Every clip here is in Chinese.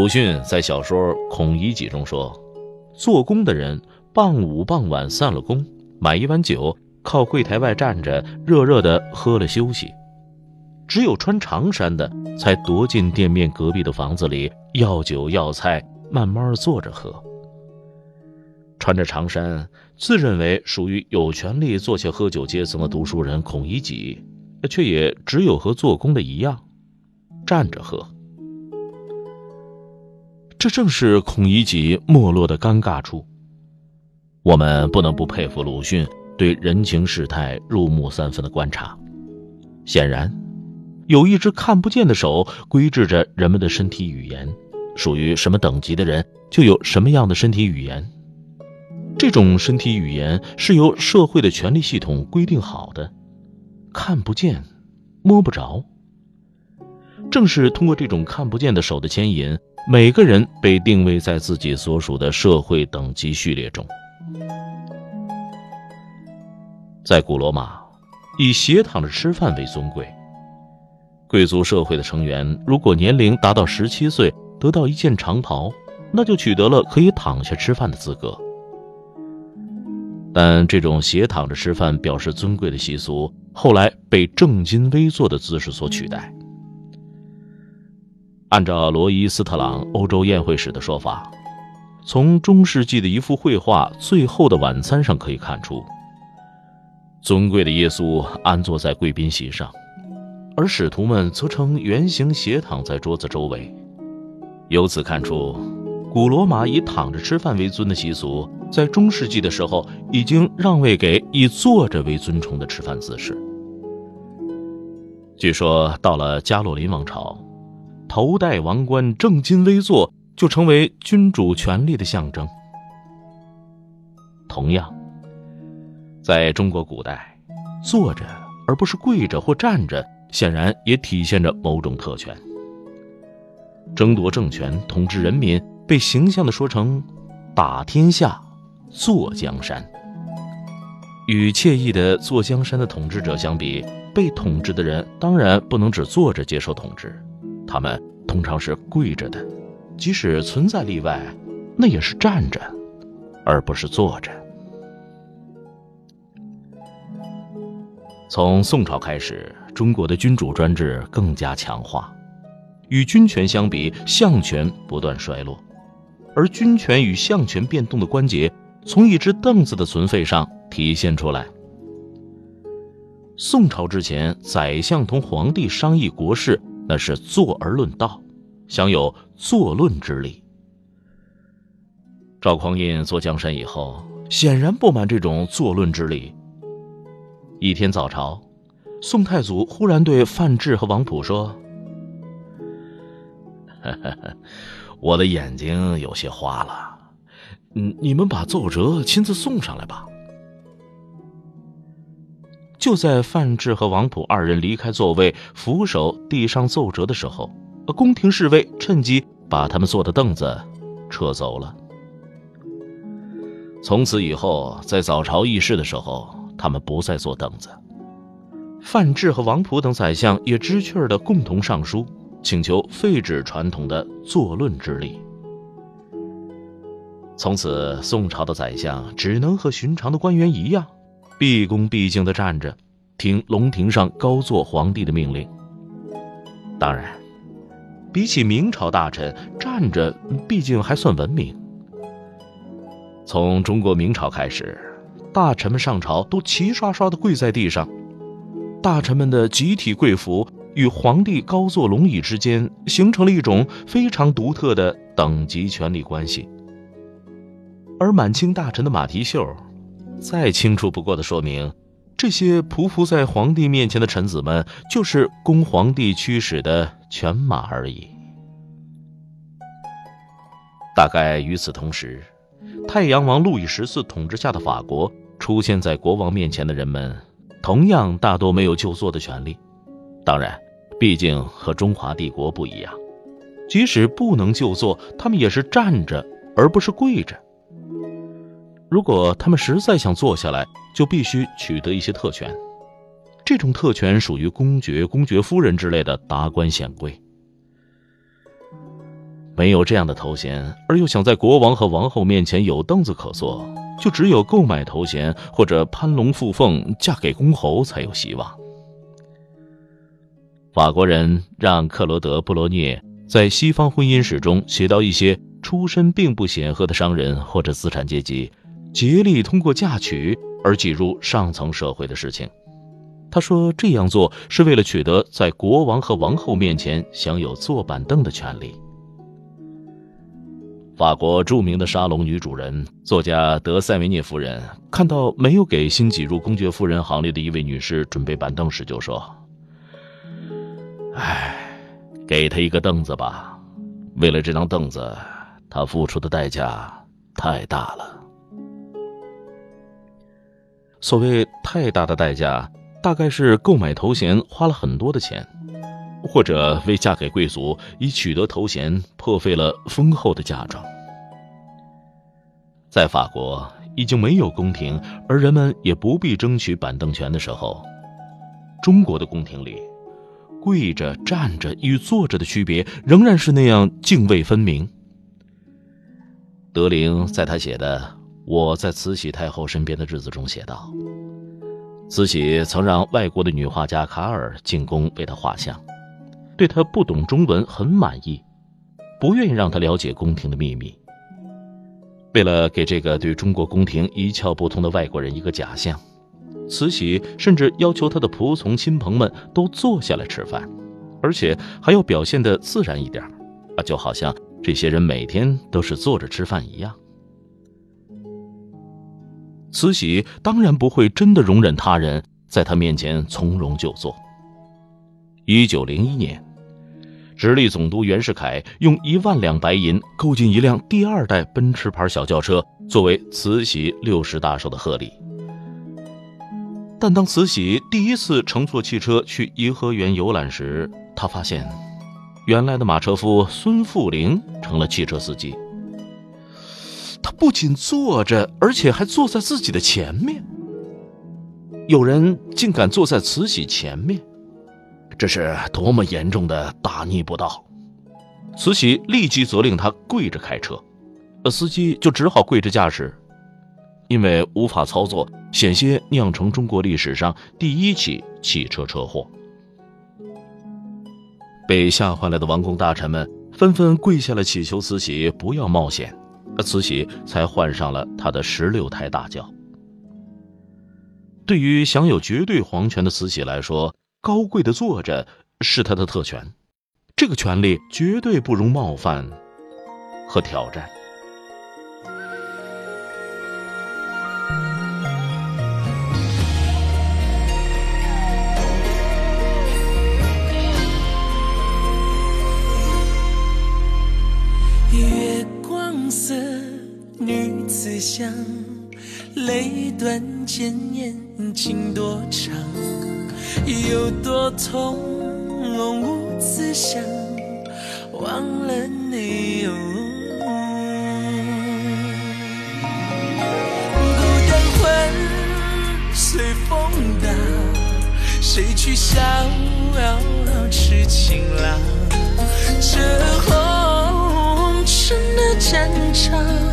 鲁迅在小说《孔乙己》中说：“做工的人，傍午傍晚散了工，买一碗酒，靠柜台外站着，热热的喝了休息；只有穿长衫的，才踱进店面隔壁的房子里，要酒要菜，慢慢坐着喝。穿着长衫，自认为属于有权利坐下喝酒阶层的读书人孔乙己，却也只有和做工的一样，站着喝。”这正是孔乙己没落的尴尬处。我们不能不佩服鲁迅对人情世态入木三分的观察。显然，有一只看不见的手规制着人们的身体语言，属于什么等级的人就有什么样的身体语言。这种身体语言是由社会的权力系统规定好的，看不见，摸不着。正是通过这种看不见的手的牵引。每个人被定位在自己所属的社会等级序列中。在古罗马，以斜躺着吃饭为尊贵。贵族社会的成员如果年龄达到十七岁，得到一件长袍，那就取得了可以躺下吃饭的资格。但这种斜躺着吃饭表示尊贵的习俗，后来被正襟危坐的姿势所取代。按照罗伊斯特朗《欧洲宴会史》的说法，从中世纪的一幅绘画《最后的晚餐》上可以看出，尊贵的耶稣安坐在贵宾席上，而使徒们则呈圆形斜躺在桌子周围。由此看出，古罗马以躺着吃饭为尊的习俗，在中世纪的时候已经让位给以坐着为尊崇的吃饭姿势。据说，到了加洛林王朝。头戴王冠、正襟危坐，就成为君主权力的象征。同样，在中国古代，坐着而不是跪着或站着，显然也体现着某种特权。争夺政权、统治人民，被形象的说成“打天下、坐江山”。与惬意的坐江山的统治者相比，被统治的人当然不能只坐着接受统治。他们通常是跪着的，即使存在例外，那也是站着，而不是坐着。从宋朝开始，中国的君主专制更加强化，与军权相比，相权不断衰落，而军权与相权变动的关节，从一只凳子的存废上体现出来。宋朝之前，宰相同皇帝商议国事。那是坐而论道，享有坐论之力。赵匡胤坐江山以后，显然不满这种坐论之力。一天早朝，宋太祖忽然对范质和王普说：“我的眼睛有些花了，嗯，你们把奏折亲自送上来吧。”就在范质和王普二人离开座位，扶手递上奏折的时候，宫廷侍卫趁机把他们坐的凳子撤走了。从此以后，在早朝议事的时候，他们不再坐凳子。范质和王普等宰相也知趣儿的共同上书，请求废止传统的坐论之礼。从此，宋朝的宰相只能和寻常的官员一样。毕恭毕敬地站着，听龙庭上高坐皇帝的命令。当然，比起明朝大臣，站着毕竟还算文明。从中国明朝开始，大臣们上朝都齐刷刷地跪在地上。大臣们的集体跪服与皇帝高坐龙椅之间，形成了一种非常独特的等级权力关系。而满清大臣的马蹄袖。再清楚不过的说明，这些匍匐在皇帝面前的臣子们，就是供皇帝驱使的犬马而已。大概与此同时，太阳王路易十四统治下的法国出现在国王面前的人们，同样大多没有就坐的权利。当然，毕竟和中华帝国不一样，即使不能就坐，他们也是站着，而不是跪着。如果他们实在想坐下来，就必须取得一些特权。这种特权属于公爵、公爵夫人之类的达官显贵。没有这样的头衔，而又想在国王和王后面前有凳子可坐，就只有购买头衔或者攀龙附凤，嫁给公侯才有希望。法国人让克罗德·布罗涅在西方婚姻史中写到一些出身并不显赫的商人或者资产阶级竭力通过嫁娶而挤入上层社会的事情。他说这样做是为了取得在国王和王后面前享有坐板凳的权利。法国著名的沙龙女主人、作家德塞维涅夫人看到没有给新挤入公爵夫人行列的一位女士准备板凳时，就说。唉，给他一个凳子吧。为了这张凳子，他付出的代价太大了。所谓太大的代价，大概是购买头衔花了很多的钱，或者为嫁给贵族以取得头衔破费了丰厚的嫁妆。在法国已经没有宫廷，而人们也不必争取板凳权的时候，中国的宫廷里。跪着、站着与坐着的区别仍然是那样泾渭分明。德龄在他写的《我在慈禧太后身边的日子》中写道：“慈禧曾让外国的女画家卡尔进宫为她画像，对她不懂中文很满意，不愿意让她了解宫廷的秘密。为了给这个对中国宫廷一窍不通的外国人一个假象。”慈禧甚至要求她的仆从亲朋们都坐下来吃饭，而且还要表现的自然一点啊，就好像这些人每天都是坐着吃饭一样。慈禧当然不会真的容忍他人在她面前从容就坐。一九零一年，直隶总督袁世凯用一万两白银购进一辆第二代奔驰牌小轿车，作为慈禧六十大寿的贺礼。但当慈禧第一次乘坐汽车去颐和园游览时，她发现，原来的马车夫孙富龄成了汽车司机。不仅坐着，而且还坐在自己的前面。有人竟敢坐在慈禧前面，这是多么严重的大逆不道！慈禧立即责令他跪着开车，司机就只好跪着驾驶。因为无法操作，险些酿成中国历史上第一起汽车车祸。被吓坏了的王公大臣们纷纷跪下来，祈求慈禧不要冒险，慈禧才换上了她的十六抬大轿。对于享有绝对皇权的慈禧来说，高贵的坐着是她的特权，这个权利绝对不容冒犯和挑战。思乡，泪断剑眼情多长，有多痛无此想，忘了你。孤单魂随风荡，谁去笑痴情郎？这红尘的战场。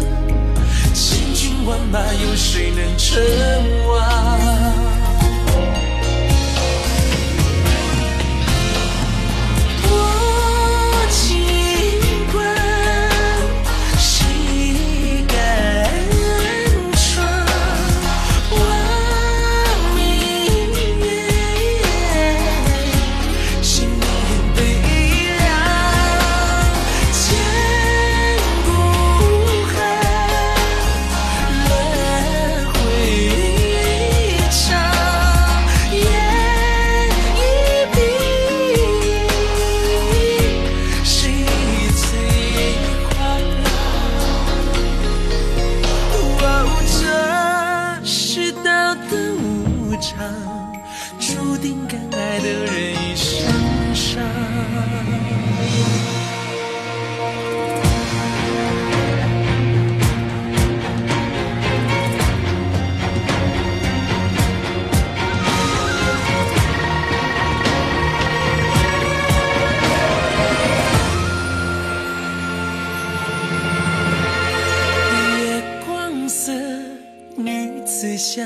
万马，有谁能称王？注定敢爱的人已身伤。月光色女子香，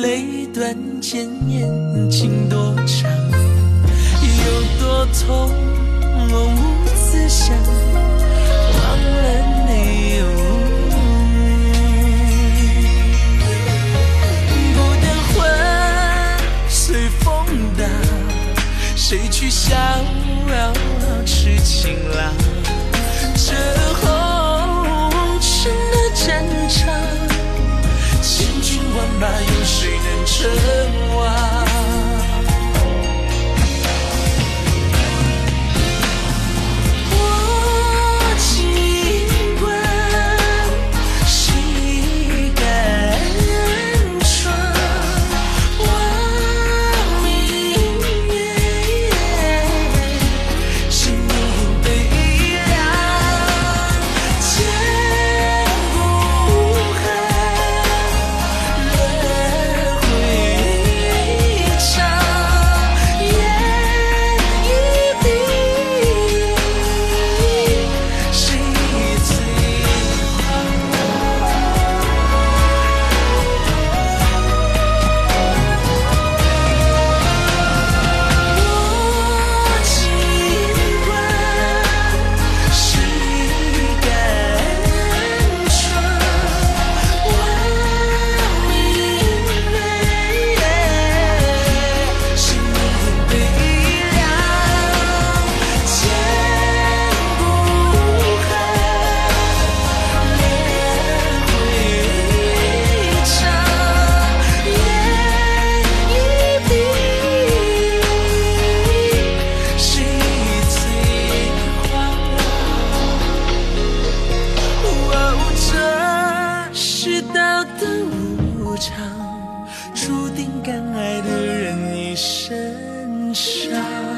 泪断剑眼情多长，有多痛我无思想，忘了内容。不等魂随风荡，谁去想定敢爱的人一身伤。